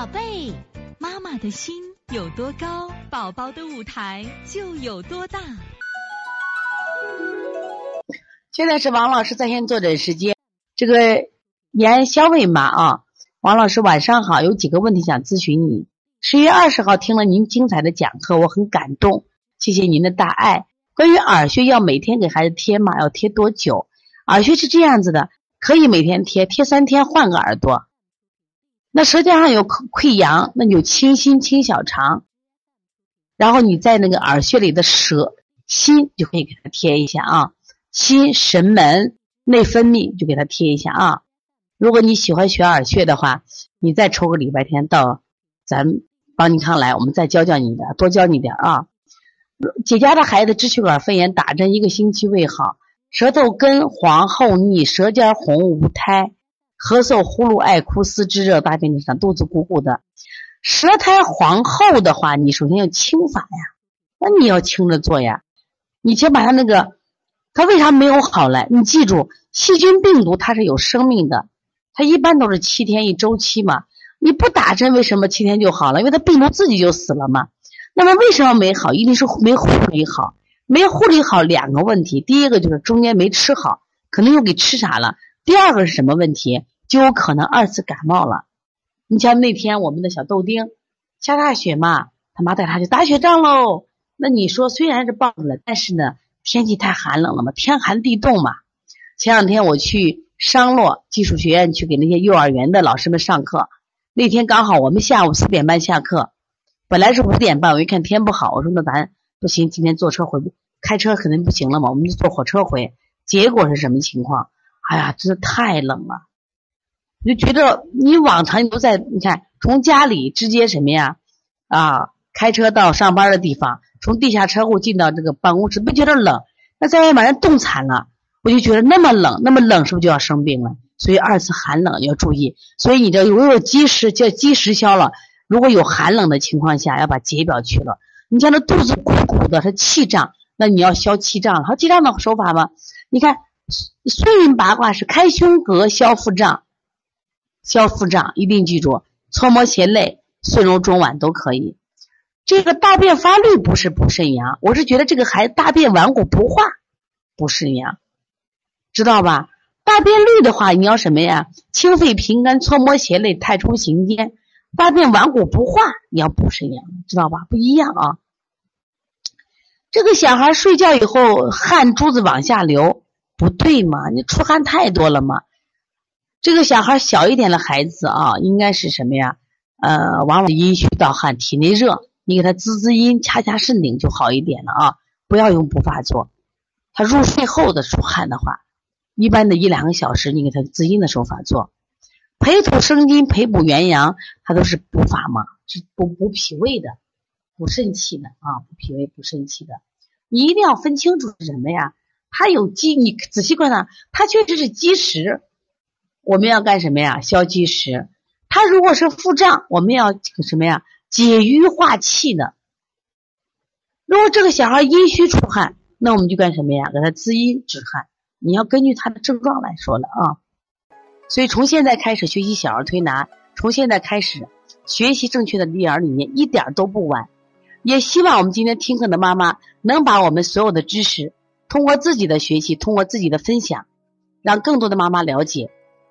宝贝，妈妈的心有多高，宝宝的舞台就有多大。现在是王老师在线坐诊时间。这个严小伟嘛啊，王老师晚上好，有几个问题想咨询你。十月二十号听了您精彩的讲课，我很感动，谢谢您的大爱。关于耳穴，要每天给孩子贴吗？要贴多久？耳穴是这样子的，可以每天贴，贴三天换个耳朵。那舌尖上有溃疡，那你就清心清小肠，然后你在那个耳穴里的舌心就可以给它贴一下啊。心、神门、内分泌就给它贴一下啊。如果你喜欢学耳穴的话，你再抽个礼拜天到咱邦尼康来，我们再教教你的，多教你点啊。姐家的孩子支气管肺炎打针一个星期未好，舌头根黄厚腻，舌尖红无苔。咳嗽、呼噜、爱哭、四肢热、大便上、肚子鼓鼓的，舌苔黄厚的话，你首先要清法呀。那你要清着做呀。你先把它那个，它为啥没有好嘞？你记住，细菌、病毒它是有生命的，它一般都是七天一周期嘛。你不打针，为什么七天就好了？因为它病毒自己就死了嘛。那么为什么没好？一定是没护理好，没护理好两个问题。第一个就是中间没吃好，可能又给吃啥了。第二个是什么问题？就有可能二次感冒了。你像那天我们的小豆丁下大雪嘛，他妈带他去打雪仗喽。那你说虽然是抱着了，但是呢，天气太寒冷了嘛，天寒地冻嘛。前两天我去商洛技术学院去给那些幼儿园的老师们上课，那天刚好我们下午四点半下课，本来是五点半，我一看天不好，我说那咱不行，今天坐车回，开车肯定不行了嘛，我们就坐火车回。结果是什么情况？哎呀，真的太冷了，你就觉得你往常你都在，你看从家里直接什么呀，啊，开车到上班的地方，从地下车库进到这个办公室，不觉得冷？那在外面人冻惨了，我就觉得那么冷，那么冷是不是就要生病了？所以二次寒冷要注意。所以你这如果有积食，叫积食消了。如果有寒冷的情况下，要把解表去了。你像那肚子鼓鼓的，是气胀，那你要消气胀。好，气胀的手法吗？你看。顺运八卦是开胸膈消腹胀，消腹胀一定记住，搓摩胁肋，顺揉中脘都可以。这个大便发绿不是补肾阳，我是觉得这个孩子大便顽固不化，补肾阳，知道吧？大便绿的话，你要什么呀？清肺平肝，搓摩胁肋，太冲行间。大便顽固不化，你要补肾阳，知道吧？不一样啊。这个小孩睡觉以后汗珠子往下流。不对嘛？你出汗太多了嘛？这个小孩小一点的孩子啊，应该是什么呀？呃，往往阴虚盗汗，体内热，你给他滋滋阴，掐掐肾顶就好一点了啊！不要用补法做。他入睡后的出汗的话，一般的一两个小时，你给他滋阴的手法做。培土生金，培补元阳，它都是补法嘛，是补补脾胃的，补肾气的啊，补脾胃补肾气的。你一定要分清楚是什么呀？它有积，你仔细观察，它确实是积食。我们要干什么呀？消积食。它如果是腹胀，我们要什么呀？解瘀化气的。如果这个小孩阴虚出汗，那我们就干什么呀？给他滋阴止汗。你要根据他的症状来说了啊。所以从现在开始学习小儿推拿，从现在开始学习正确的育儿理念，一点都不晚。也希望我们今天听课的妈妈能把我们所有的知识。通过自己的学习，通过自己的分享，让更多的妈妈了解，